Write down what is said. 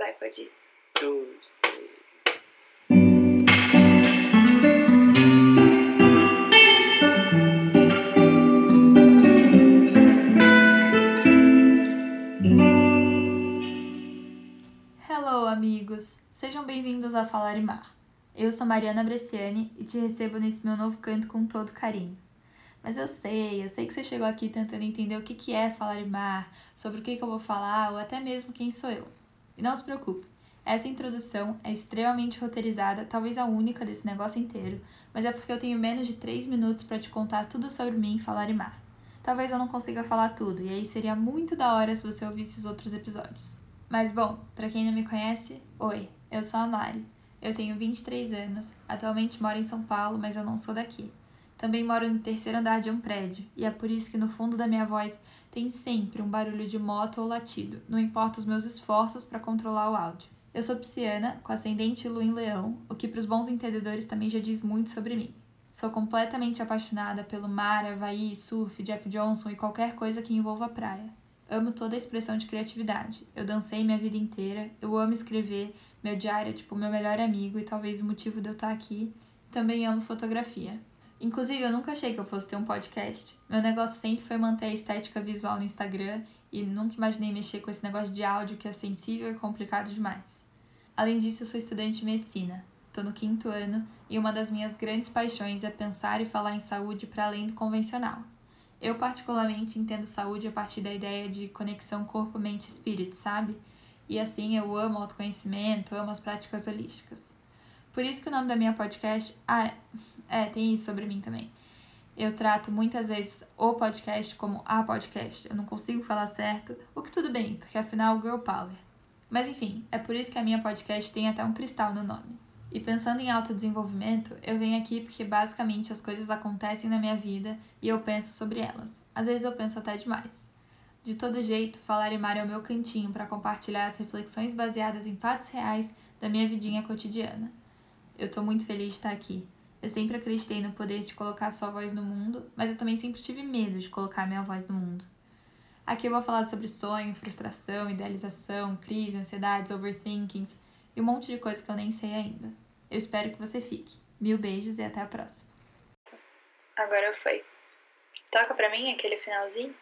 Vai, pode ir. Dois. Hello, amigos! Sejam bem-vindos a Falar e Mar. Eu sou Mariana Bresciani e te recebo nesse meu novo canto com todo carinho. Mas eu sei, eu sei que você chegou aqui tentando entender o que que é Falar e Mar, sobre o que, que eu vou falar ou até mesmo quem sou eu. E não se preocupe, essa introdução é extremamente roteirizada, talvez a única desse negócio inteiro, mas é porque eu tenho menos de 3 minutos para te contar tudo sobre mim e Falar e Mar. Talvez eu não consiga falar tudo, e aí seria muito da hora se você ouvisse os outros episódios. Mas bom, para quem não me conhece, oi, eu sou a Mari. Eu tenho 23 anos, atualmente moro em São Paulo, mas eu não sou daqui. Também moro no terceiro andar de um prédio, e é por isso que no fundo da minha voz tem sempre um barulho de moto ou latido, não importa os meus esforços para controlar o áudio. Eu sou pisciana, com ascendente lua em leão, o que para os bons entendedores também já diz muito sobre mim. Sou completamente apaixonada pelo mar, Havaí, surf, Jack Johnson e qualquer coisa que envolva a praia. Amo toda a expressão de criatividade. Eu dancei minha vida inteira, eu amo escrever, meu diário é tipo meu melhor amigo e talvez o motivo de eu estar aqui. Também amo fotografia. Inclusive, eu nunca achei que eu fosse ter um podcast. Meu negócio sempre foi manter a estética visual no Instagram e nunca imaginei mexer com esse negócio de áudio que é sensível e complicado demais. Além disso, eu sou estudante de medicina. Estou no quinto ano e uma das minhas grandes paixões é pensar e falar em saúde para além do convencional. Eu, particularmente, entendo saúde a partir da ideia de conexão corpo-mente-espírito, sabe? E assim eu amo autoconhecimento, amo as práticas holísticas. Por isso que o nome da minha podcast. Ah, é, tem isso sobre mim também. Eu trato muitas vezes o podcast como a podcast. Eu não consigo falar certo, o que tudo bem, porque afinal, girl power. Mas enfim, é por isso que a minha podcast tem até um cristal no nome. E pensando em autodesenvolvimento, eu venho aqui porque basicamente as coisas acontecem na minha vida e eu penso sobre elas. Às vezes eu penso até demais. De todo jeito, Falar e Mar é o meu cantinho para compartilhar as reflexões baseadas em fatos reais da minha vidinha cotidiana. Eu tô muito feliz de estar aqui. Eu sempre acreditei no poder de colocar sua voz no mundo, mas eu também sempre tive medo de colocar minha voz no mundo. Aqui eu vou falar sobre sonho, frustração, idealização, crise, ansiedades, overthinkings e um monte de coisa que eu nem sei ainda. Eu espero que você fique. Mil beijos e até a próxima. Agora foi. Toca pra mim aquele finalzinho.